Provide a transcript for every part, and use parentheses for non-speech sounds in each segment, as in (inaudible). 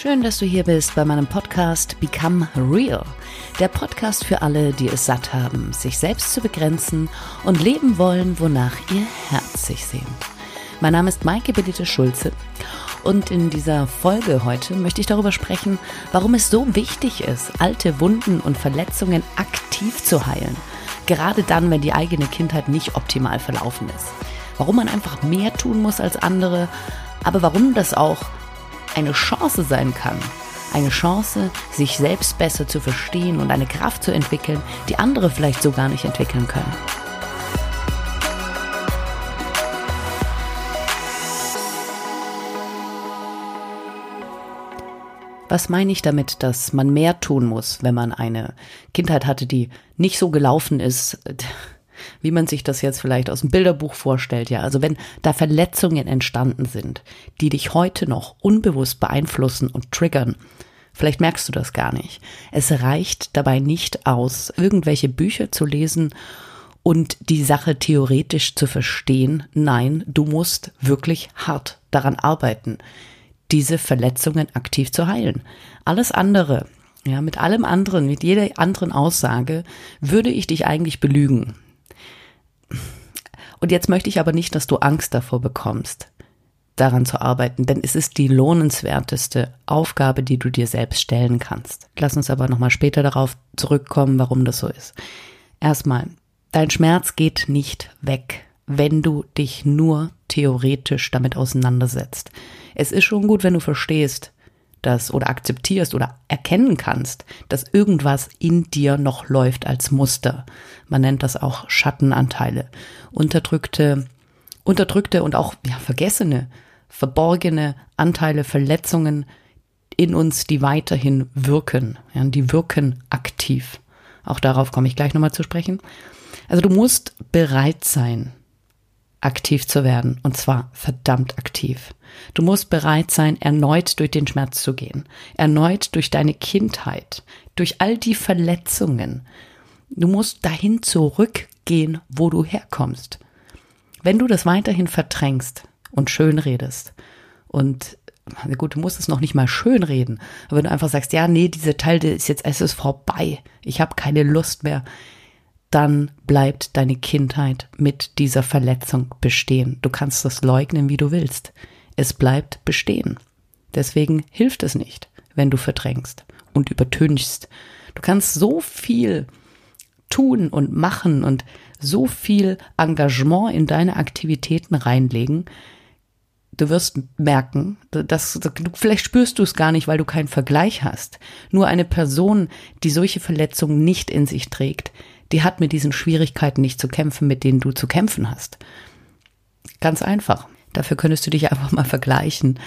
Schön, dass du hier bist bei meinem Podcast Become Real. Der Podcast für alle, die es satt haben, sich selbst zu begrenzen und leben wollen, wonach ihr Herz sich sehnt. Mein Name ist Maike Benite Schulze und in dieser Folge heute möchte ich darüber sprechen, warum es so wichtig ist, alte Wunden und Verletzungen aktiv zu heilen. Gerade dann, wenn die eigene Kindheit nicht optimal verlaufen ist. Warum man einfach mehr tun muss als andere, aber warum das auch eine Chance sein kann. Eine Chance, sich selbst besser zu verstehen und eine Kraft zu entwickeln, die andere vielleicht so gar nicht entwickeln können. Was meine ich damit, dass man mehr tun muss, wenn man eine Kindheit hatte, die nicht so gelaufen ist, (laughs) wie man sich das jetzt vielleicht aus dem Bilderbuch vorstellt, ja. Also wenn da Verletzungen entstanden sind, die dich heute noch unbewusst beeinflussen und triggern, vielleicht merkst du das gar nicht. Es reicht dabei nicht aus, irgendwelche Bücher zu lesen und die Sache theoretisch zu verstehen. Nein, du musst wirklich hart daran arbeiten diese Verletzungen aktiv zu heilen. Alles andere, ja, mit allem anderen, mit jeder anderen Aussage würde ich dich eigentlich belügen. Und jetzt möchte ich aber nicht, dass du Angst davor bekommst, daran zu arbeiten, denn es ist die lohnenswerteste Aufgabe, die du dir selbst stellen kannst. Lass uns aber nochmal später darauf zurückkommen, warum das so ist. Erstmal, dein Schmerz geht nicht weg, wenn du dich nur theoretisch damit auseinandersetzt. Es ist schon gut, wenn du verstehst, dass oder akzeptierst oder erkennen kannst, dass irgendwas in dir noch läuft als Muster. Man nennt das auch Schattenanteile, unterdrückte, unterdrückte und auch ja, vergessene, verborgene Anteile, Verletzungen in uns, die weiterhin wirken. Ja, die wirken aktiv. Auch darauf komme ich gleich nochmal zu sprechen. Also du musst bereit sein, aktiv zu werden. Und zwar verdammt aktiv. Du musst bereit sein, erneut durch den Schmerz zu gehen. Erneut durch deine Kindheit. Durch all die Verletzungen. Du musst dahin zurückgehen, wo du herkommst. Wenn du das weiterhin verdrängst und schön redest und gut, du musst es noch nicht mal schön reden, aber wenn du einfach sagst, ja, nee, diese Teil ist jetzt, es ist vorbei, ich habe keine Lust mehr, dann bleibt deine Kindheit mit dieser Verletzung bestehen. Du kannst das leugnen, wie du willst. Es bleibt bestehen. Deswegen hilft es nicht, wenn du verdrängst und übertünchst. Du kannst so viel tun und machen und so viel Engagement in deine Aktivitäten reinlegen. Du wirst merken, dass, vielleicht spürst du es gar nicht, weil du keinen Vergleich hast. Nur eine Person, die solche Verletzungen nicht in sich trägt, die hat mit diesen Schwierigkeiten nicht zu kämpfen, mit denen du zu kämpfen hast. Ganz einfach. Dafür könntest du dich (laughs) einfach mal vergleichen.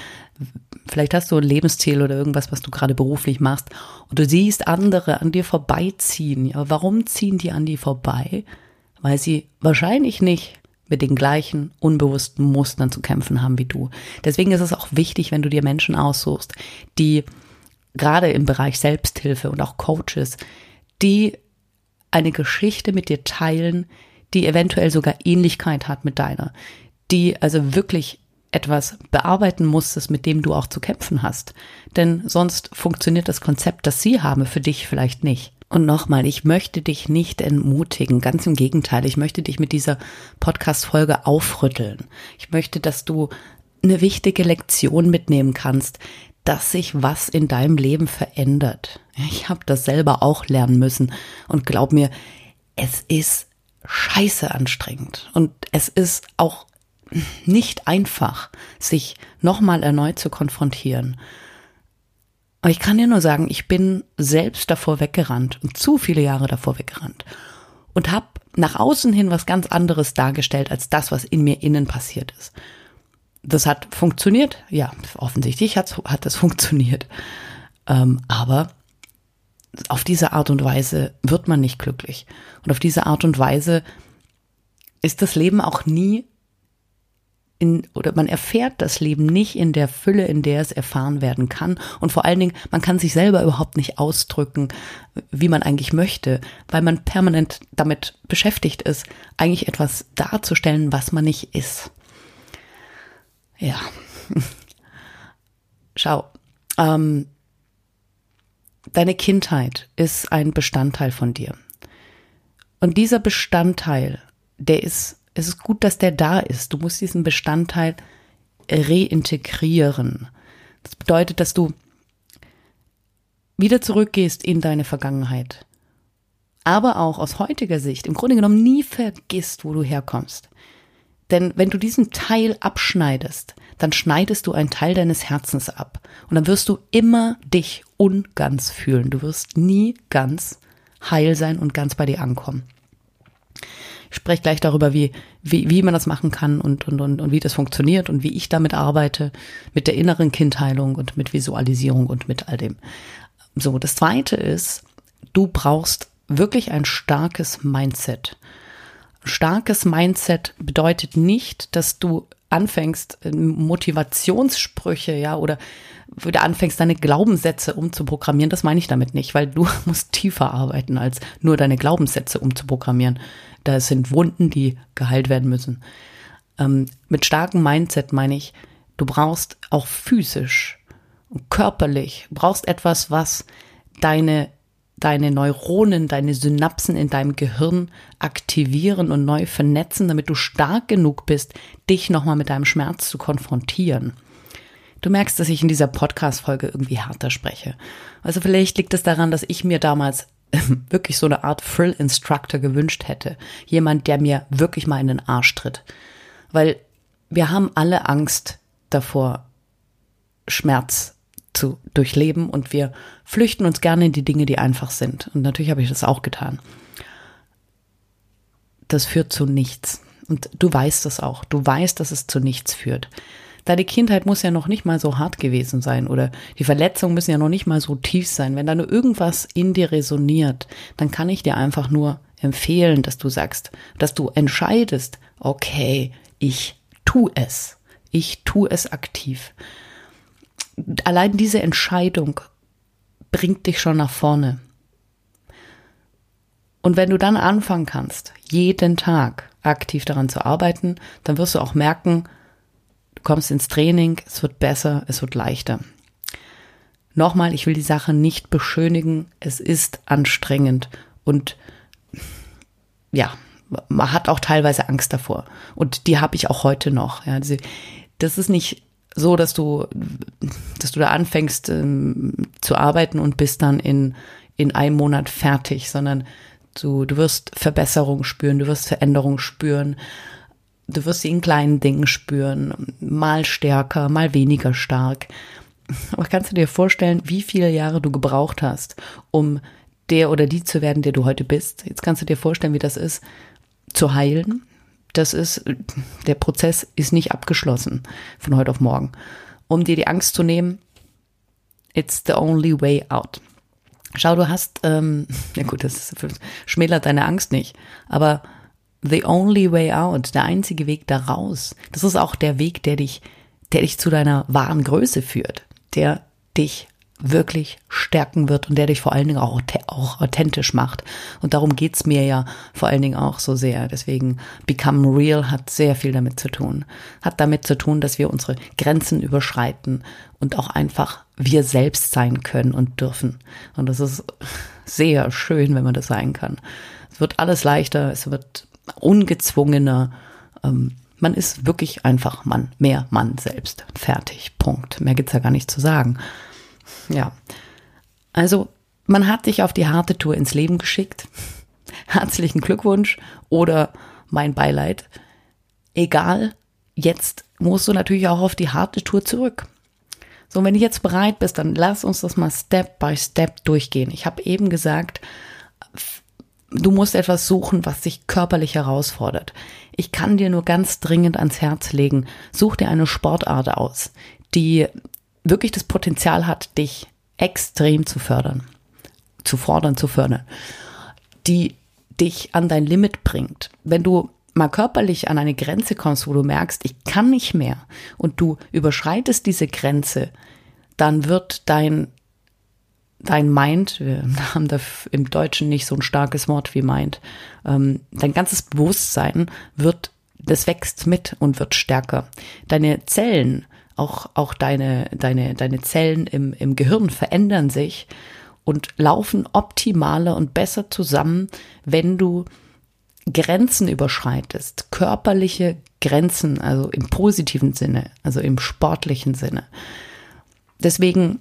Vielleicht hast du ein Lebensziel oder irgendwas, was du gerade beruflich machst und du siehst andere an dir vorbeiziehen. Ja, warum ziehen die an dir vorbei? Weil sie wahrscheinlich nicht mit den gleichen unbewussten Mustern zu kämpfen haben wie du. Deswegen ist es auch wichtig, wenn du dir Menschen aussuchst, die gerade im Bereich Selbsthilfe und auch Coaches, die eine Geschichte mit dir teilen, die eventuell sogar Ähnlichkeit hat mit deiner, die also wirklich etwas bearbeiten musstest, mit dem du auch zu kämpfen hast. Denn sonst funktioniert das Konzept, das sie haben, für dich vielleicht nicht. Und nochmal, ich möchte dich nicht entmutigen, ganz im Gegenteil, ich möchte dich mit dieser Podcast-Folge aufrütteln. Ich möchte, dass du eine wichtige Lektion mitnehmen kannst, dass sich was in deinem Leben verändert. Ich habe das selber auch lernen müssen und glaub mir, es ist scheiße anstrengend und es ist auch nicht einfach, sich nochmal erneut zu konfrontieren. Aber ich kann dir nur sagen, ich bin selbst davor weggerannt und zu viele Jahre davor weggerannt und habe nach außen hin was ganz anderes dargestellt als das, was in mir innen passiert ist. Das hat funktioniert, ja, offensichtlich hat, hat das (laughs) funktioniert. Ähm, aber auf diese Art und Weise wird man nicht glücklich. Und auf diese Art und Weise ist das Leben auch nie in, oder man erfährt das Leben nicht in der Fülle, in der es erfahren werden kann. Und vor allen Dingen, man kann sich selber überhaupt nicht ausdrücken, wie man eigentlich möchte, weil man permanent damit beschäftigt ist, eigentlich etwas darzustellen, was man nicht ist. Ja. Schau, ähm, deine Kindheit ist ein Bestandteil von dir. Und dieser Bestandteil, der ist, es ist gut, dass der da ist. Du musst diesen Bestandteil reintegrieren. Das bedeutet, dass du wieder zurückgehst in deine Vergangenheit. Aber auch aus heutiger Sicht im Grunde genommen nie vergisst, wo du herkommst. Denn wenn du diesen Teil abschneidest, dann schneidest du einen Teil deines Herzens ab. Und dann wirst du immer dich unganz fühlen. Du wirst nie ganz heil sein und ganz bei dir ankommen. Ich spreche gleich darüber, wie, wie, wie man das machen kann und, und, und, und wie das funktioniert und wie ich damit arbeite, mit der inneren Kindheilung und mit Visualisierung und mit all dem. So, das zweite ist, du brauchst wirklich ein starkes Mindset. Starkes Mindset bedeutet nicht, dass du anfängst, Motivationssprüche, ja, oder wieder anfängst, deine Glaubenssätze umzuprogrammieren. Das meine ich damit nicht, weil du (laughs) musst tiefer arbeiten, als nur deine Glaubenssätze umzuprogrammieren. Da sind Wunden, die geheilt werden müssen. Ähm, mit starkem Mindset meine ich, du brauchst auch physisch und körperlich, brauchst etwas, was deine deine Neuronen, deine Synapsen in deinem Gehirn aktivieren und neu vernetzen, damit du stark genug bist, dich nochmal mit deinem Schmerz zu konfrontieren. Du merkst, dass ich in dieser Podcast-Folge irgendwie härter spreche. Also vielleicht liegt es daran, dass ich mir damals (laughs) wirklich so eine Art Thrill-Instructor gewünscht hätte. Jemand, der mir wirklich mal in den Arsch tritt. Weil wir haben alle Angst davor, Schmerz zu durchleben und wir flüchten uns gerne in die Dinge, die einfach sind. Und natürlich habe ich das auch getan. Das führt zu nichts. Und du weißt das auch. Du weißt, dass es zu nichts führt. Deine Kindheit muss ja noch nicht mal so hart gewesen sein oder die Verletzungen müssen ja noch nicht mal so tief sein. Wenn da nur irgendwas in dir resoniert, dann kann ich dir einfach nur empfehlen, dass du sagst, dass du entscheidest, okay, ich tu es. Ich tu es aktiv allein diese Entscheidung bringt dich schon nach vorne. Und wenn du dann anfangen kannst, jeden Tag aktiv daran zu arbeiten, dann wirst du auch merken, du kommst ins Training, es wird besser, es wird leichter. Nochmal, ich will die Sache nicht beschönigen, es ist anstrengend und ja, man hat auch teilweise Angst davor. Und die habe ich auch heute noch. Ja, das ist nicht so, dass du, dass du da anfängst ähm, zu arbeiten und bist dann in, in einem Monat fertig, sondern du, du wirst Verbesserung spüren, du wirst Veränderung spüren, du wirst sie in kleinen Dingen spüren, mal stärker, mal weniger stark. Aber kannst du dir vorstellen, wie viele Jahre du gebraucht hast, um der oder die zu werden, der du heute bist? Jetzt kannst du dir vorstellen, wie das ist, zu heilen, das ist, der Prozess ist nicht abgeschlossen von heute auf morgen. Um dir die Angst zu nehmen, it's the only way out. Schau, du hast, ähm, (laughs) ja gut, das schmälert deine Angst nicht, aber the only way out, der einzige Weg da raus, das ist auch der Weg, der dich, der dich zu deiner wahren Größe führt, der dich wirklich stärken wird und der dich vor allen Dingen auch, auch authentisch macht. Und darum geht's mir ja vor allen Dingen auch so sehr. Deswegen Become Real hat sehr viel damit zu tun. Hat damit zu tun, dass wir unsere Grenzen überschreiten und auch einfach wir selbst sein können und dürfen. Und das ist sehr schön, wenn man das sein kann. Es wird alles leichter, es wird ungezwungener. Ähm, man ist wirklich einfach Mann, mehr Mann selbst. Fertig. Punkt. Mehr gibt's ja gar nicht zu sagen. Ja. Also, man hat dich auf die harte Tour ins Leben geschickt. (laughs) Herzlichen Glückwunsch oder mein Beileid. Egal, jetzt musst du natürlich auch auf die harte Tour zurück. So, wenn du jetzt bereit bist, dann lass uns das mal Step by Step durchgehen. Ich habe eben gesagt, du musst etwas suchen, was dich körperlich herausfordert. Ich kann dir nur ganz dringend ans Herz legen, such dir eine Sportart aus, die wirklich das Potenzial hat, dich extrem zu fördern, zu fordern, zu fördern, die dich an dein Limit bringt. Wenn du mal körperlich an eine Grenze kommst, wo du merkst, ich kann nicht mehr und du überschreitest diese Grenze, dann wird dein dein Mind, wir (laughs) haben da im Deutschen nicht so ein starkes Wort wie Mind, ähm, dein ganzes Bewusstsein wird, das wächst mit und wird stärker. Deine Zellen Auch, auch deine, deine, deine Zellen im, im Gehirn verändern sich und laufen optimaler und besser zusammen, wenn du Grenzen überschreitest, körperliche Grenzen, also im positiven Sinne, also im sportlichen Sinne. Deswegen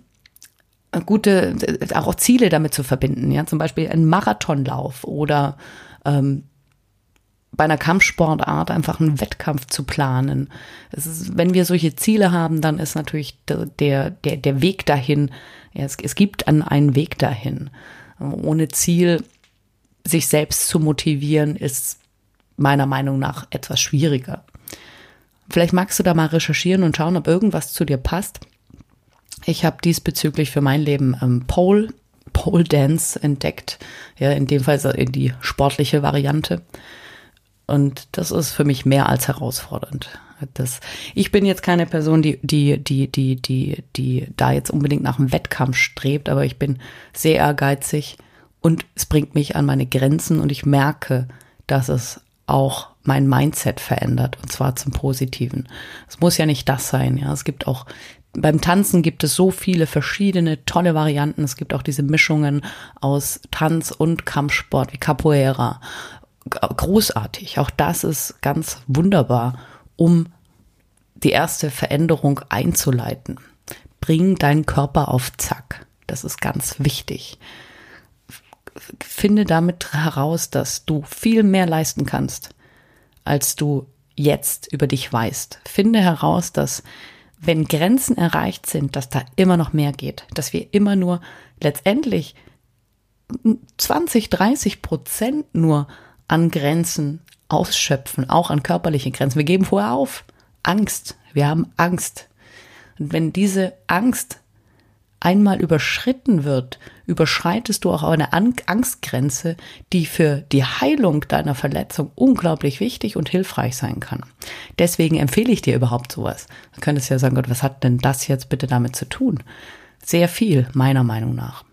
äh, gute, äh, auch Ziele damit zu verbinden, ja, zum Beispiel ein Marathonlauf oder ähm, bei einer Kampfsportart einfach einen Wettkampf zu planen. Ist, wenn wir solche Ziele haben, dann ist natürlich der, der, der Weg dahin, ja, es, es gibt an einen Weg dahin. Ohne Ziel sich selbst zu motivieren, ist meiner Meinung nach etwas schwieriger. Vielleicht magst du da mal recherchieren und schauen, ob irgendwas zu dir passt. Ich habe diesbezüglich für mein Leben ähm, Pole, Pole Dance entdeckt. Ja, in dem Fall in die sportliche Variante. Und das ist für mich mehr als herausfordernd. Das, ich bin jetzt keine Person, die, die, die, die, die, die da jetzt unbedingt nach einem Wettkampf strebt, aber ich bin sehr ehrgeizig und es bringt mich an meine Grenzen und ich merke, dass es auch mein Mindset verändert und zwar zum Positiven. Es muss ja nicht das sein, ja. Es gibt auch beim Tanzen gibt es so viele verschiedene tolle Varianten. Es gibt auch diese Mischungen aus Tanz und Kampfsport wie Capoeira. Großartig. Auch das ist ganz wunderbar, um die erste Veränderung einzuleiten. Bring deinen Körper auf Zack. Das ist ganz wichtig. Finde damit heraus, dass du viel mehr leisten kannst, als du jetzt über dich weißt. Finde heraus, dass wenn Grenzen erreicht sind, dass da immer noch mehr geht, dass wir immer nur letztendlich 20, 30 Prozent nur an Grenzen ausschöpfen, auch an körperliche Grenzen. Wir geben vorher auf. Angst. Wir haben Angst. Und wenn diese Angst einmal überschritten wird, überschreitest du auch eine Angstgrenze, die für die Heilung deiner Verletzung unglaublich wichtig und hilfreich sein kann. Deswegen empfehle ich dir überhaupt sowas. Du könntest ja sagen, Gott, was hat denn das jetzt bitte damit zu tun? Sehr viel, meiner Meinung nach.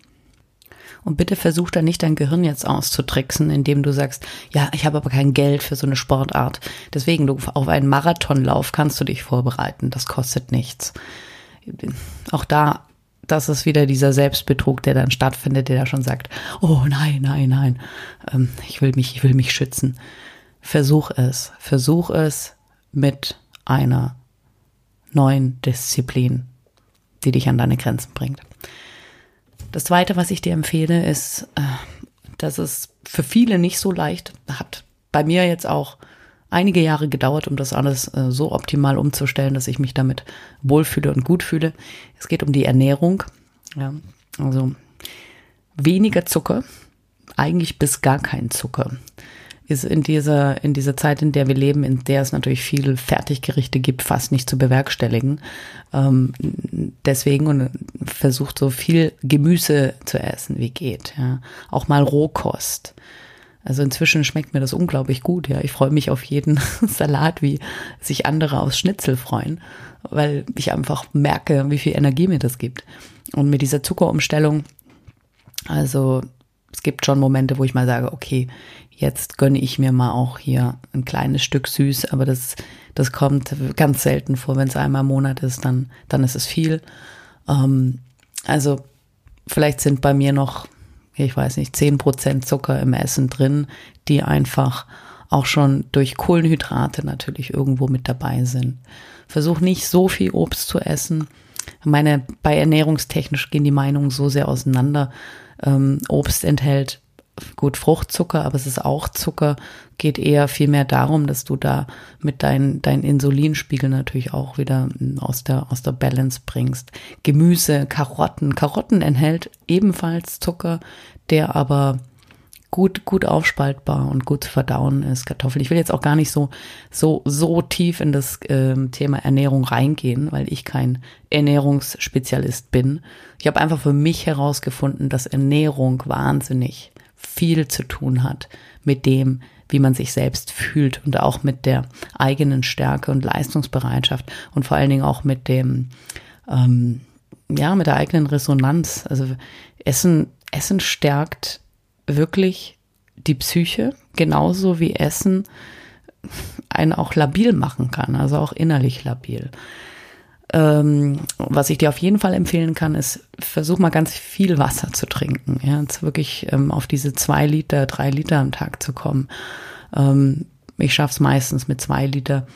Und bitte versuch da nicht dein Gehirn jetzt auszutricksen, indem du sagst, ja, ich habe aber kein Geld für so eine Sportart. Deswegen, du, auf einen Marathonlauf kannst du dich vorbereiten. Das kostet nichts. Auch da das ist wieder dieser Selbstbetrug, der dann stattfindet, der da schon sagt, oh nein, nein, nein, ähm, ich will mich, ich will mich schützen. Versuch es, versuch es mit einer neuen Disziplin, die dich an deine Grenzen bringt. Das zweite, was ich dir empfehle, ist, äh, dass es für viele nicht so leicht hat. Bei mir jetzt auch einige Jahre gedauert, um das alles äh, so optimal umzustellen, dass ich mich damit wohlfühle und gut fühle. Es geht um die Ernährung. Ja, also weniger Zucker, eigentlich bis gar kein Zucker. Ist in dieser, in dieser Zeit, in der wir leben, in der es natürlich viele Fertiggerichte gibt, fast nicht zu bewerkstelligen. Ähm, deswegen und versucht so viel Gemüse zu essen, wie geht. Ja. Auch mal Rohkost. Also inzwischen schmeckt mir das unglaublich gut. Ja, ich freue mich auf jeden (laughs) Salat, wie sich andere aus Schnitzel freuen, weil ich einfach merke, wie viel Energie mir das gibt. Und mit dieser Zuckerumstellung, also es gibt schon Momente, wo ich mal sage, okay, jetzt gönne ich mir mal auch hier ein kleines Stück süß, aber das, das kommt ganz selten vor. Wenn es einmal im Monat ist, dann, dann ist es viel. Ähm, also vielleicht sind bei mir noch ich weiß nicht, zehn Prozent Zucker im Essen drin, die einfach auch schon durch Kohlenhydrate natürlich irgendwo mit dabei sind. Versuch nicht so viel Obst zu essen. Meine, bei ernährungstechnisch gehen die Meinungen so sehr auseinander. Ähm, Obst enthält gut Fruchtzucker, aber es ist auch Zucker, geht eher vielmehr darum, dass du da mit deinem dein Insulinspiegel natürlich auch wieder aus der, aus der Balance bringst. Gemüse, Karotten. Karotten enthält ebenfalls Zucker, der aber gut, gut aufspaltbar und gut zu verdauen ist. Kartoffeln. Ich will jetzt auch gar nicht so, so, so tief in das äh, Thema Ernährung reingehen, weil ich kein Ernährungsspezialist bin. Ich habe einfach für mich herausgefunden, dass Ernährung wahnsinnig viel zu tun hat mit dem, wie man sich selbst fühlt und auch mit der eigenen Stärke und Leistungsbereitschaft und vor allen Dingen auch mit dem, ähm, ja, mit der eigenen Resonanz. Also Essen, Essen stärkt wirklich die Psyche, genauso wie Essen einen auch labil machen kann, also auch innerlich labil. ähm, was ich dir auf jeden Fall empfehlen kann, ist, versuch mal ganz viel Wasser zu trinken. Ja, jetzt wirklich ähm, auf diese zwei Liter, drei Liter am Tag zu kommen. Ähm, ich schaff's meistens mit zwei Liter.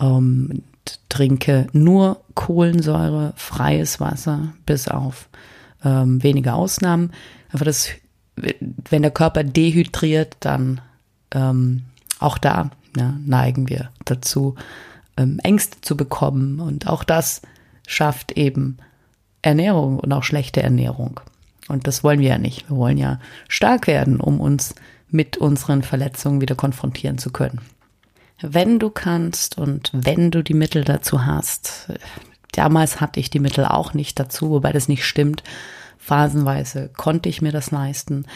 Ähm, trinke nur Kohlensäure, freies Wasser, bis auf ähm, wenige Ausnahmen. Aber das, wenn der Körper dehydriert, dann ähm, auch da ja, neigen wir dazu, ähm, Ängste zu bekommen. Und auch das schafft eben Ernährung und auch schlechte Ernährung. Und das wollen wir ja nicht. Wir wollen ja stark werden, um uns mit unseren Verletzungen wieder konfrontieren zu können. Wenn du kannst und wenn du die Mittel dazu hast, damals hatte ich die Mittel auch nicht dazu, wobei das nicht stimmt. Phasenweise konnte ich mir das leisten.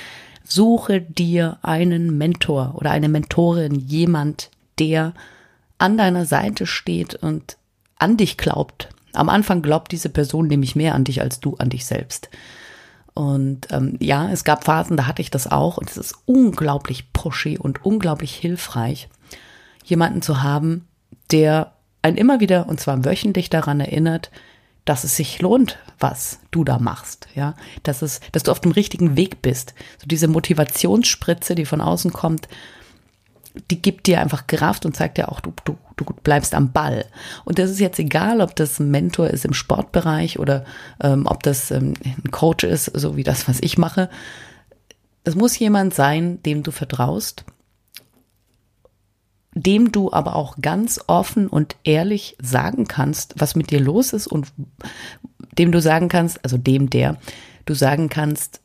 Suche dir einen Mentor oder eine Mentorin, jemand, der an deiner Seite steht und an dich glaubt. Am Anfang glaubt diese Person nämlich mehr an dich als du an dich selbst. Und ähm, ja, es gab Phasen, da hatte ich das auch und es ist unglaublich pushy und unglaublich hilfreich, jemanden zu haben, der einen immer wieder und zwar wöchentlich daran erinnert, dass es sich lohnt, was du da machst, ja, dass es, dass du auf dem richtigen Weg bist. So diese Motivationsspritze, die von außen kommt, die gibt dir einfach Kraft und zeigt dir auch, du, du, du bleibst am Ball. Und das ist jetzt egal, ob das ein Mentor ist im Sportbereich oder ähm, ob das ähm, ein Coach ist, so wie das, was ich mache. Es muss jemand sein, dem du vertraust, dem du aber auch ganz offen und ehrlich sagen kannst, was mit dir los ist und dem du sagen kannst, also dem der, du sagen kannst,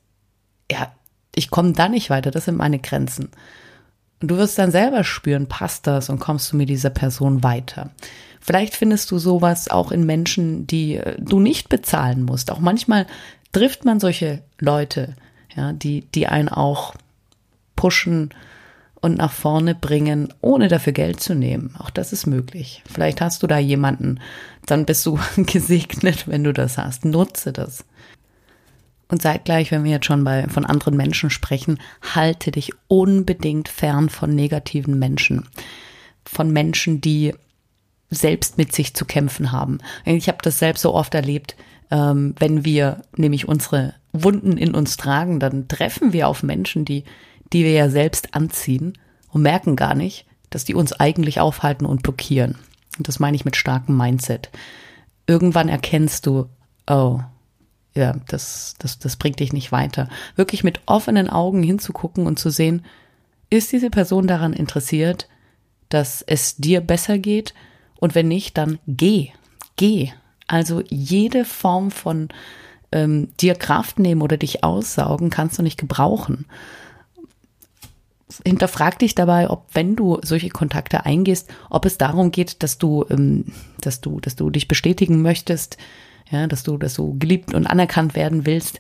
ja, ich komme da nicht weiter, das sind meine Grenzen. Und du wirst dann selber spüren, passt das und kommst du mit dieser Person weiter. Vielleicht findest du sowas auch in Menschen, die äh, du nicht bezahlen musst. Auch manchmal trifft man solche Leute, ja, die, die einen auch pushen und nach vorne bringen, ohne dafür Geld zu nehmen. Auch das ist möglich. Vielleicht hast du da jemanden, dann bist du (laughs) gesegnet, wenn du das hast. Nutze das. Und zeitgleich, wenn wir jetzt schon bei, von anderen Menschen sprechen, halte dich unbedingt fern von negativen Menschen. Von Menschen, die selbst mit sich zu kämpfen haben. Ich habe das selbst so oft erlebt, ähm, wenn wir nämlich unsere Wunden in uns tragen, dann treffen wir auf Menschen, die, die wir ja selbst anziehen und merken gar nicht, dass die uns eigentlich aufhalten und blockieren. Und das meine ich mit starkem Mindset. Irgendwann erkennst du, oh, ja, das, das, das bringt dich nicht weiter. Wirklich mit offenen Augen hinzugucken und zu sehen, ist diese Person daran interessiert, dass es dir besser geht? Und wenn nicht, dann geh, geh. Also jede Form von ähm, dir Kraft nehmen oder dich aussaugen kannst du nicht gebrauchen. Hinterfrag dich dabei, ob wenn du solche Kontakte eingehst, ob es darum geht, dass du, ähm, dass du, dass du dich bestätigen möchtest, ja, dass du, dass du geliebt und anerkannt werden willst,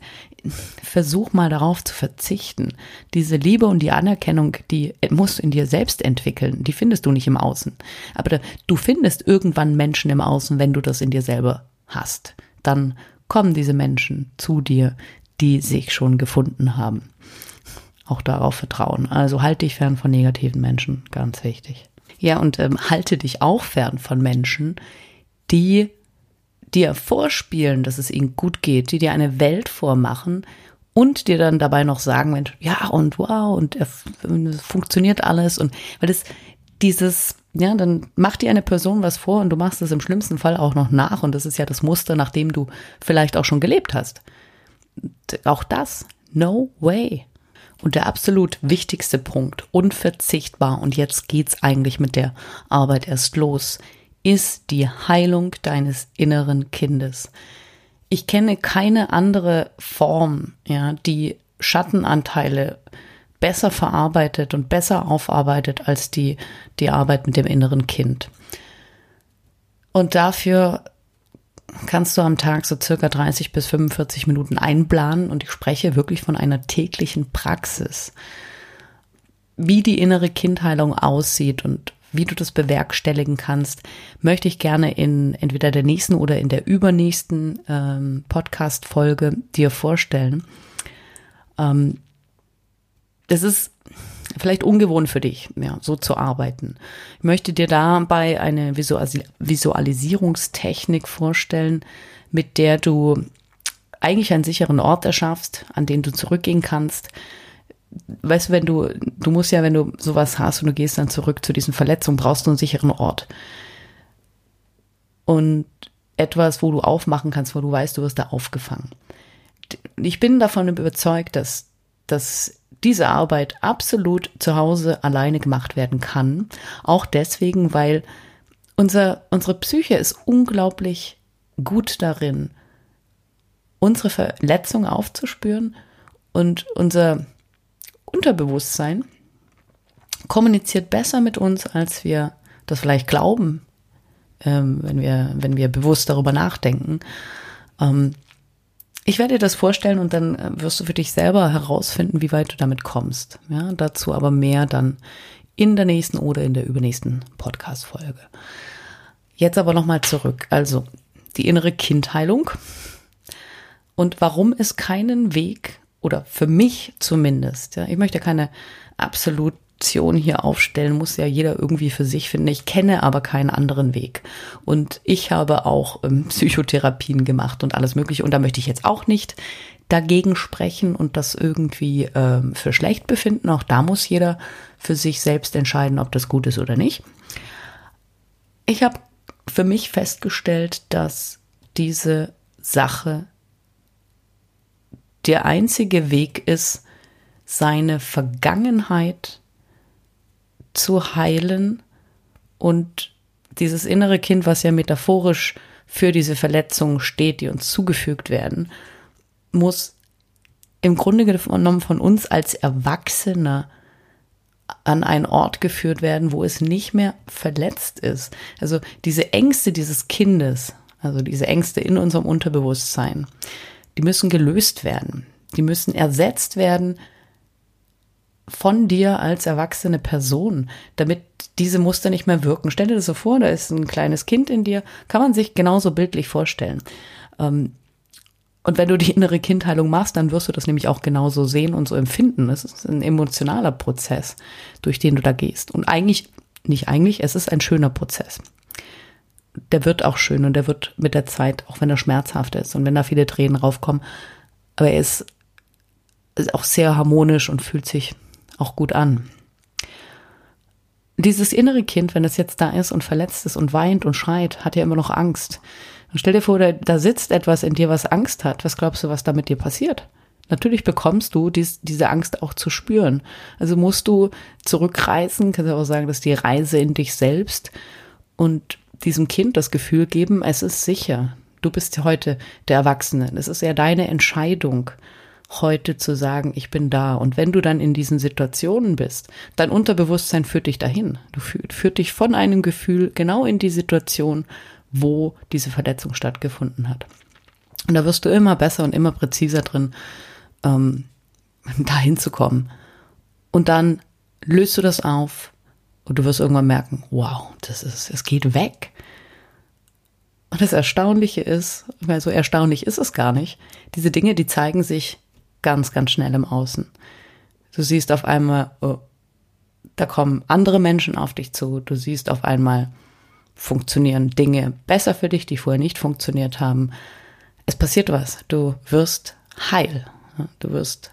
versuch mal darauf zu verzichten. Diese Liebe und die Anerkennung, die musst du in dir selbst entwickeln. Die findest du nicht im Außen. Aber du findest irgendwann Menschen im Außen, wenn du das in dir selber hast. Dann kommen diese Menschen zu dir, die sich schon gefunden haben. Auch darauf vertrauen. Also halte dich fern von negativen Menschen, ganz wichtig. Ja, und ähm, halte dich auch fern von Menschen, die dir vorspielen, dass es ihnen gut geht, die dir eine Welt vormachen und dir dann dabei noch sagen, Mensch, ja und wow und es funktioniert alles und weil das dieses, ja, dann macht dir eine Person was vor und du machst es im schlimmsten Fall auch noch nach und das ist ja das Muster, nach dem du vielleicht auch schon gelebt hast. Auch das, no way. Und der absolut wichtigste Punkt, unverzichtbar, und jetzt geht's eigentlich mit der Arbeit erst los, ist die Heilung deines inneren Kindes. Ich kenne keine andere Form, ja, die Schattenanteile besser verarbeitet und besser aufarbeitet als die, die Arbeit mit dem inneren Kind. Und dafür kannst du am Tag so circa 30 bis 45 Minuten einplanen und ich spreche wirklich von einer täglichen Praxis. Wie die innere Kindheilung aussieht und wie du das bewerkstelligen kannst, möchte ich gerne in entweder der nächsten oder in der übernächsten ähm, Podcast-Folge dir vorstellen. Ähm, das ist, vielleicht ungewohnt für dich, ja, so zu arbeiten. Ich möchte dir dabei eine Visualisierungstechnik vorstellen, mit der du eigentlich einen sicheren Ort erschaffst, an den du zurückgehen kannst. Weißt du, wenn du, du musst ja, wenn du sowas hast und du gehst dann zurück zu diesen Verletzungen, brauchst du einen sicheren Ort. Und etwas, wo du aufmachen kannst, wo du weißt, du wirst da aufgefangen. Ich bin davon überzeugt, dass, dass diese Arbeit absolut zu Hause alleine gemacht werden kann. Auch deswegen, weil unser, unsere Psyche ist unglaublich gut darin, unsere Verletzung aufzuspüren und unser Unterbewusstsein kommuniziert besser mit uns, als wir das vielleicht glauben, ähm, wenn wir, wenn wir bewusst darüber nachdenken. Ähm, ich werde dir das vorstellen und dann äh, wirst du für dich selber herausfinden, wie weit du damit kommst. Ja, dazu aber mehr dann in der nächsten oder in der übernächsten Podcast-Folge. Jetzt aber nochmal zurück. Also, die innere Kindheilung und warum es keinen Weg oder für mich zumindest, ja, ich möchte keine absolut Option hier aufstellen, muss ja jeder irgendwie für sich finden. Ich kenne aber keinen anderen Weg. Und ich habe auch ähm, Psychotherapien gemacht und alles Mögliche. Und da möchte ich jetzt auch nicht dagegen sprechen und das irgendwie ähm, für schlecht befinden. Auch da muss jeder für sich selbst entscheiden, ob das gut ist oder nicht. Ich habe für mich festgestellt, dass diese Sache der einzige Weg ist, seine Vergangenheit zu heilen und dieses innere Kind, was ja metaphorisch für diese Verletzungen steht, die uns zugefügt werden, muss im Grunde genommen von uns als Erwachsener an einen Ort geführt werden, wo es nicht mehr verletzt ist. Also diese Ängste dieses Kindes, also diese Ängste in unserem Unterbewusstsein, die müssen gelöst werden. Die müssen ersetzt werden von dir als erwachsene Person, damit diese Muster nicht mehr wirken. Stell dir das so vor, da ist ein kleines Kind in dir, kann man sich genauso bildlich vorstellen. Ähm, und wenn du die innere Kindheilung machst, dann wirst du das nämlich auch genauso sehen und so empfinden. Es ist ein emotionaler Prozess, durch den du da gehst. Und eigentlich, nicht eigentlich, es ist ein schöner Prozess. Der wird auch schön und der wird mit der Zeit, auch wenn er schmerzhaft ist und wenn da viele Tränen raufkommen, aber er ist, ist auch sehr harmonisch und fühlt sich auch gut an. Dieses innere Kind, wenn es jetzt da ist und verletzt ist und weint und schreit, hat ja immer noch Angst. Und stell dir vor, da, sitzt etwas in dir, was Angst hat. Was glaubst du, was da mit dir passiert? Natürlich bekommst du dies, diese Angst auch zu spüren. Also musst du zurückreisen, kannst du auch sagen, dass die Reise in dich selbst und diesem Kind das Gefühl geben, es ist sicher. Du bist heute der Erwachsene. Es ist ja deine Entscheidung heute zu sagen, ich bin da. Und wenn du dann in diesen Situationen bist, dein Unterbewusstsein führt dich dahin. Du führt, führt dich von einem Gefühl genau in die Situation, wo diese Verletzung stattgefunden hat. Und da wirst du immer besser und immer präziser drin, ähm, (laughs) dahin zu kommen. Und dann löst du das auf und du wirst irgendwann merken, wow, das ist, es geht weg. Und das Erstaunliche ist, weil so erstaunlich ist es gar nicht, diese Dinge, die zeigen sich ganz, ganz schnell im Außen. Du siehst auf einmal, oh, da kommen andere Menschen auf dich zu. Du siehst auf einmal, funktionieren Dinge besser für dich, die vorher nicht funktioniert haben. Es passiert was. Du wirst heil. Du wirst,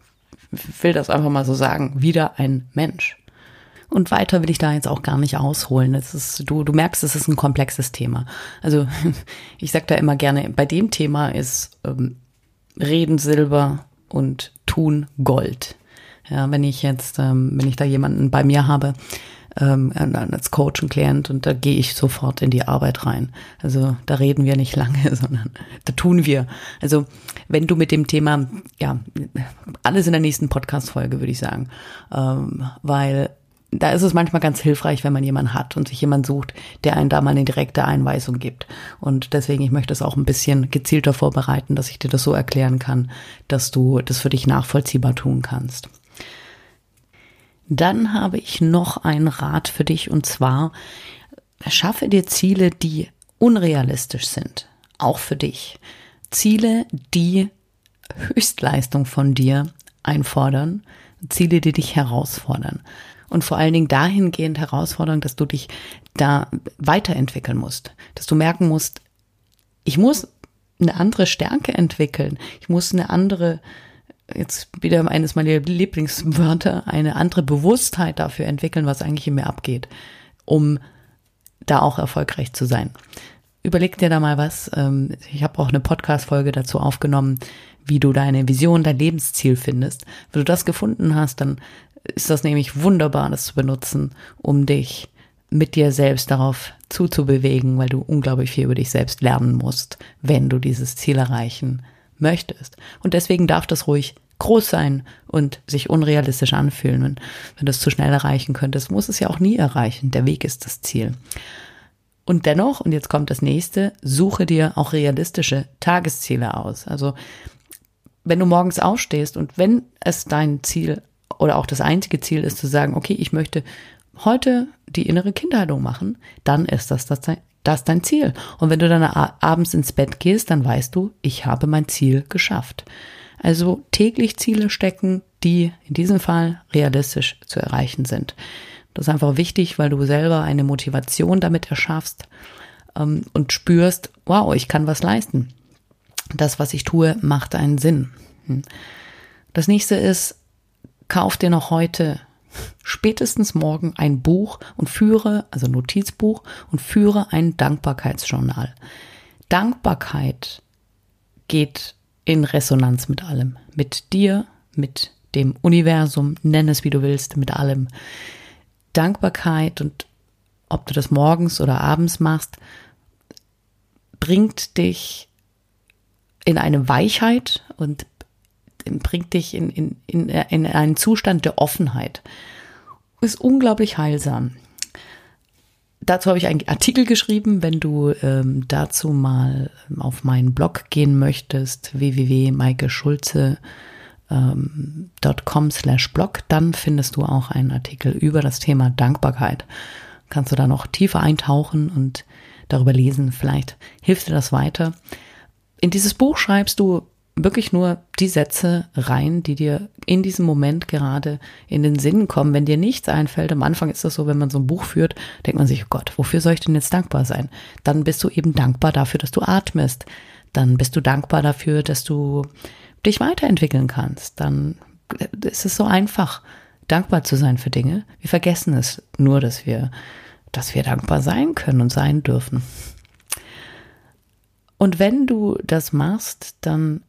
(laughs) will das einfach mal so sagen, wieder ein Mensch. Und weiter will ich da jetzt auch gar nicht ausholen. Es ist, du, du merkst, es ist ein komplexes Thema. Also (laughs) ich sage da immer gerne, bei dem Thema ist ähm, Reden Silber und Tun Gold. Ja, wenn ich jetzt, ähm, wenn ich da jemanden bei mir habe, ähm, als Coach und Klient und da gehe ich sofort in die Arbeit rein. Also da reden wir nicht lange, (laughs) sondern da tun wir. Also wenn du mit dem Thema, ja, alles in der nächsten Podcast-Folge, würde ich sagen, ähm, weil da ist es manchmal ganz hilfreich, wenn man jemanden hat und sich jemand sucht, der einen da mal eine direkte Einweisung gibt. Und deswegen, ich möchte es auch ein bisschen gezielter vorbereiten, dass ich dir das so erklären kann, dass du das für dich nachvollziehbar tun kannst. Dann habe ich noch einen Rat für dich und zwar, schaffe dir Ziele, die unrealistisch sind. Auch für dich. Ziele, die Höchstleistung von dir einfordern, Ziele, die dich herausfordern. Und vor allen Dingen dahingehend herausfordern, dass du dich da weiterentwickeln musst. Dass du merken musst, ich muss eine andere Stärke entwickeln. Ich muss eine andere, jetzt wieder eines meiner Lieblingswörter, eine andere Bewusstheit dafür entwickeln, was eigentlich in mir abgeht, um da auch erfolgreich zu sein. Überleg dir da mal was. Ähm, ich habe auch eine Podcast-Folge dazu aufgenommen, wie du deine Vision, dein Lebensziel findest. Wenn du das gefunden hast, dann ist das nämlich wunderbar, das zu benutzen, um dich mit dir selbst darauf zuzubewegen, weil du unglaublich viel über dich selbst lernen musst, wenn du dieses Ziel erreichen möchtest. Und deswegen darf das ruhig groß sein und sich unrealistisch anfühlen. Und wenn du es zu schnell erreichen könntest, muss es ja auch nie erreichen. Der Weg ist das Ziel. Und dennoch, und jetzt kommt das nächste, suche dir auch realistische Tagesziele aus. Also wenn du morgens aufstehst und wenn es dein Ziel oder auch das einzige Ziel ist zu sagen, okay, ich möchte heute die innere Kindheilung machen, dann ist das, das, das dein Ziel. Und wenn du dann abends ins Bett gehst, dann weißt du, ich habe mein Ziel geschafft. Also täglich Ziele stecken, die in diesem Fall realistisch zu erreichen sind. Das ist einfach wichtig, weil du selber eine Motivation damit erschaffst ähm, und spürst, wow, ich kann was leisten. Das, was ich tue, macht einen Sinn. Hm. Das nächste ist, kauf dir noch heute spätestens morgen ein Buch und führe, also Notizbuch und führe ein Dankbarkeitsjournal. Dankbarkeit geht in Resonanz mit allem. Mit dir, mit dem Universum, nenn es wie du willst, mit allem. Dankbarkeit und ob du das morgens oder abends machst, bringt dich in eine Weichheit und bringt dich in, in, in, in einen Zustand der Offenheit. Ist unglaublich heilsam. Dazu habe ich einen Artikel geschrieben, wenn du ähm, dazu mal auf meinen Blog gehen möchtest, www.maikeschulze.com ähm, slash blog, dann findest du auch einen Artikel über das Thema Dankbarkeit. Kannst du da noch tiefer eintauchen und darüber lesen. Vielleicht hilft dir das weiter. In dieses Buch schreibst du wirklich nur die Sätze rein, die dir in diesem Moment gerade in den Sinn kommen. Wenn dir nichts einfällt, am Anfang ist das so, wenn man so ein Buch führt, denkt man sich, oh Gott, wofür soll ich denn jetzt dankbar sein? Dann bist du eben dankbar dafür, dass du atmest. Dann bist du dankbar dafür, dass du dich weiterentwickeln kannst. Dann ist es so einfach, dankbar zu sein für Dinge. Wir vergessen es nur, dass wir, dass wir dankbar sein können und sein dürfen. Und wenn du das machst, dann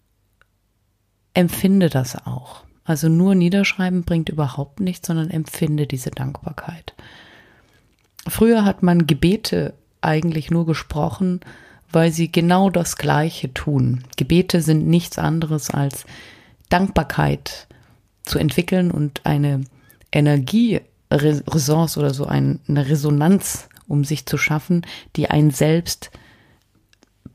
empfinde das auch. Also nur niederschreiben bringt überhaupt nichts, sondern empfinde diese Dankbarkeit. Früher hat man Gebete eigentlich nur gesprochen, weil sie genau das Gleiche tun. Gebete sind nichts anderes als Dankbarkeit zu entwickeln und eine Energieressource oder so eine Resonanz um sich zu schaffen, die einen selbst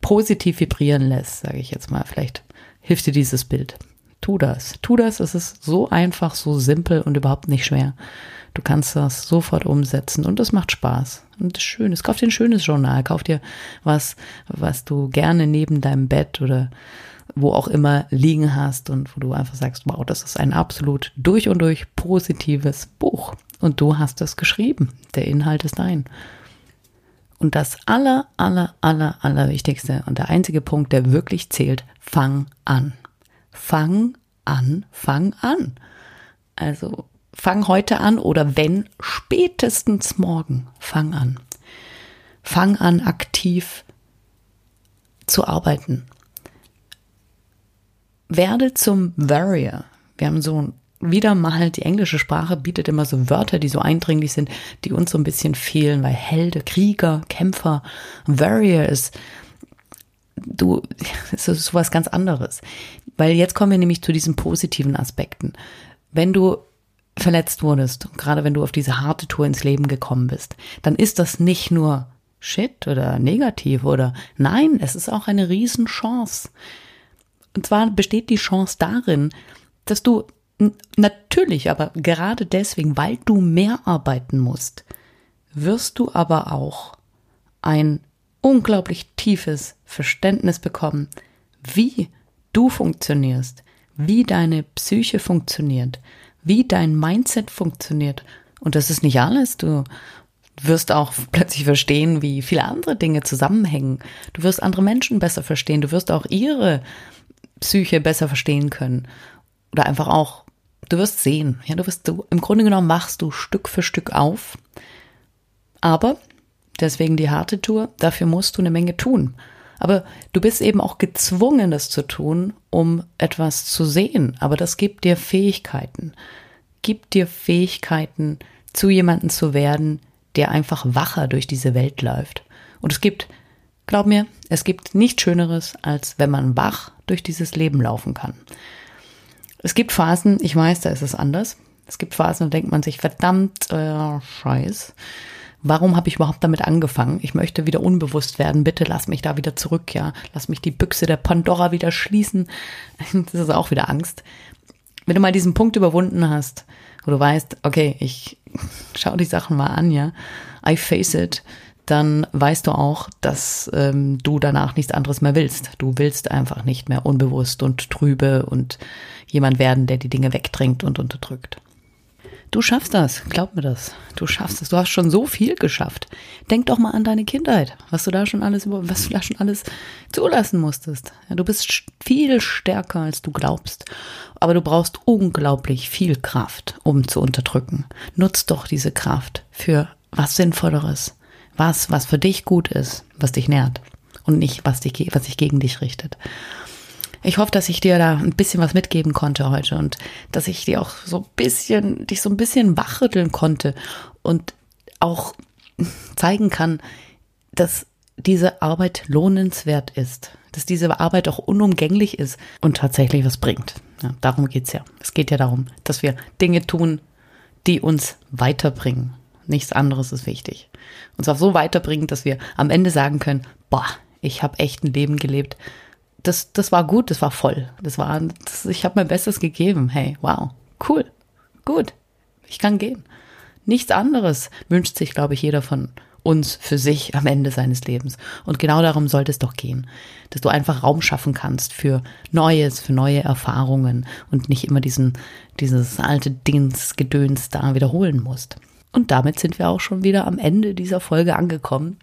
positiv vibrieren lässt, sage ich jetzt mal. Vielleicht hilft dir dieses Bild. Tu das. Tu das. Es ist so einfach, so simpel und überhaupt nicht schwer. Du kannst das sofort umsetzen und es macht Spaß. Und es ist schön. Es kauft dir ein schönes Journal. Kauf dir was, was du gerne neben deinem Bett oder wo auch immer liegen hast und wo du einfach sagst, wow, das ist ein absolut durch und durch positives Buch. Und du hast es geschrieben. Der Inhalt ist dein. Und das aller, aller, aller, aller Wichtigste und der einzige Punkt, der wirklich zählt, fang an. Fang an, fang an. Also fang heute an oder wenn spätestens morgen, fang an. Fang an aktiv zu arbeiten. Werde zum Warrior. Wir haben so wieder mal die englische Sprache bietet immer so Wörter, die so eindringlich sind, die uns so ein bisschen fehlen, weil Helde, Krieger, Kämpfer, Warrior ist du, (laughs) ist sowas ganz anderes. Weil jetzt kommen wir nämlich zu diesen positiven Aspekten. Wenn du verletzt wurdest, gerade wenn du auf diese harte Tour ins Leben gekommen bist, dann ist das nicht nur Shit oder negativ oder nein, es ist auch eine Riesenchance. Und zwar besteht die Chance darin, dass du natürlich, aber gerade deswegen, weil du mehr arbeiten musst, wirst du aber auch ein unglaublich tiefes Verständnis bekommen, wie du funktionierst, wie deine Psyche funktioniert, wie dein Mindset funktioniert. Und das ist nicht alles. Du wirst auch (laughs) plötzlich verstehen, wie viele andere Dinge zusammenhängen. Du wirst andere Menschen besser verstehen. Du wirst auch ihre Psyche besser verstehen können. Oder einfach auch, du wirst sehen. Ja, du wirst, du, im Grunde genommen machst du Stück für Stück auf. Aber, deswegen die harte Tour, dafür musst du eine Menge tun. Aber du bist eben auch gezwungen, das zu tun, um etwas zu sehen. Aber das gibt dir Fähigkeiten. Gibt dir Fähigkeiten, zu jemandem zu werden, der einfach wacher durch diese Welt läuft. Und es gibt, glaub mir, es gibt nichts Schöneres, als wenn man wach durch dieses Leben laufen kann. Es gibt Phasen, ich weiß, da ist es anders. Es gibt Phasen, da denkt man sich, verdammt, äh, scheiß. Warum habe ich überhaupt damit angefangen? Ich möchte wieder unbewusst werden. Bitte lass mich da wieder zurück, ja. Lass mich die Büchse der Pandora wieder schließen. (laughs) Das ist auch wieder Angst. Wenn du mal diesen Punkt überwunden hast, wo du weißt, okay, ich (laughs) schau die Sachen mal an, ja. I face it dann weißt du auch, dass ähm, du danach nichts anderes mehr willst. Du willst einfach nicht mehr unbewusst und trübe und jemand werden, der die Dinge wegdrängt und unterdrückt. Du schaffst das, glaub mir das. Du schaffst es. Du hast schon so viel geschafft. Denk doch mal an deine Kindheit, was du da schon alles was du da schon alles zulassen musstest. Du bist viel stärker, als du glaubst. Aber du brauchst unglaublich viel Kraft, um zu unterdrücken. Nutz doch diese Kraft für was Sinnvolleres. Was, was für dich gut ist, was dich nährt. Und nicht, was dich, was sich gegen dich richtet. Ich hoffe, dass ich dir da ein bisschen was mitgeben konnte heute und dass ich dir auch so ein bisschen, dich so ein bisschen wachrütteln konnte und auch zeigen kann, dass diese Arbeit lohnenswert ist, dass diese Arbeit auch unumgänglich ist und tatsächlich was bringt. Ja, darum geht's ja. Es geht ja darum, dass wir Dinge tun, die uns weiterbringen. Nichts anderes ist wichtig. Uns auch so weiterbringen, dass wir am Ende sagen können, boah, ich habe echt ein Leben gelebt, das, das war gut, das war voll. Das war, das, ich habe mein Bestes gegeben. Hey, wow, cool, gut, ich kann gehen. Nichts anderes wünscht sich, glaube ich, jeder von uns für sich am Ende seines Lebens. Und genau darum sollte es doch gehen, dass du einfach Raum schaffen kannst für Neues, für neue Erfahrungen und nicht immer diesen, dieses alte Dingsgedöns da wiederholen musst. Und damit sind wir auch schon wieder am Ende dieser Folge angekommen.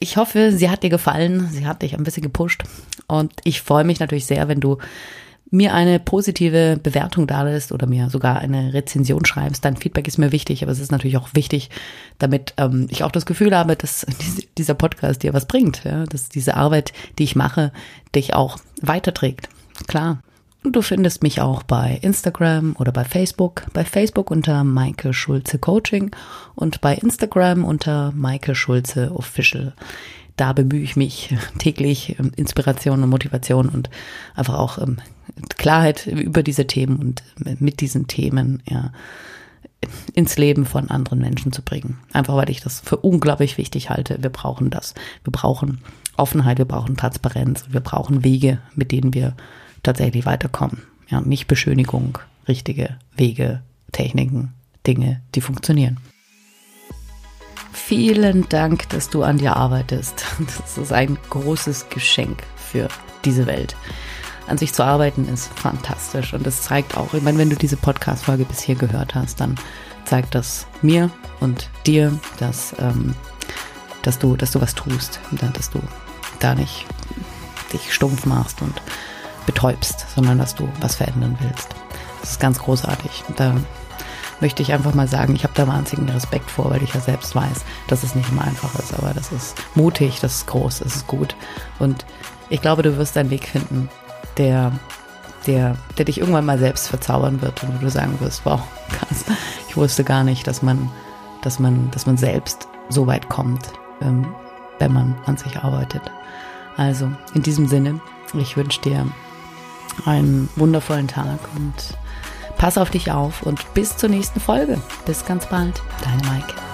Ich hoffe, sie hat dir gefallen. Sie hat dich ein bisschen gepusht. Und ich freue mich natürlich sehr, wenn du mir eine positive Bewertung da lässt oder mir sogar eine Rezension schreibst. Dein Feedback ist mir wichtig, aber es ist natürlich auch wichtig, damit ähm, ich auch das Gefühl habe, dass (laughs) dieser Podcast dir was bringt, ja? dass diese Arbeit, die ich mache, dich auch weiterträgt. Klar. Und du findest mich auch bei Instagram oder bei Facebook. Bei Facebook unter Maike Schulze Coaching und bei Instagram unter Maike Schulze Official. Da bemühe ich mich (laughs) täglich Inspiration und Motivation und einfach auch Klarheit über diese Themen und mit diesen Themen ja, ins Leben von anderen Menschen zu bringen. Einfach weil ich das für unglaublich wichtig halte. Wir brauchen das. Wir brauchen Offenheit, wir brauchen Transparenz, wir brauchen Wege, mit denen wir tatsächlich weiterkommen. Ja, nicht Beschönigung, richtige Wege, Techniken, Dinge, die funktionieren. Vielen Dank, dass du an dir arbeitest. Das ist ein großes Geschenk für diese Welt. An sich zu arbeiten ist fantastisch und es zeigt auch, ich meine, wenn du diese Podcast-Folge bis hier gehört hast, dann zeigt das mir und dir, dass, ähm, dass, du, dass du was tust, dass du da nicht dich stumpf machst und betäubst, sondern dass du was verändern willst. Das ist ganz großartig. Da möchte ich einfach mal sagen, ich habe da wahnsinnigen Respekt vor, weil ich ja selbst weiß, dass es nicht immer einfach ist, aber das ist mutig, das ist groß, das ist gut. Und ich glaube, du wirst einen Weg finden, der, der, der dich irgendwann mal selbst verzaubern wird und du sagen wirst, wow, (laughs) krass, ich wusste gar nicht, dass man, dass man, dass man selbst so weit kommt, ähm, wenn man an sich arbeitet. Also, in diesem Sinne, ich wünsche dir einen wundervollen Tag und pass auf dich auf und bis zur nächsten Folge. Bis ganz bald, deine Maike.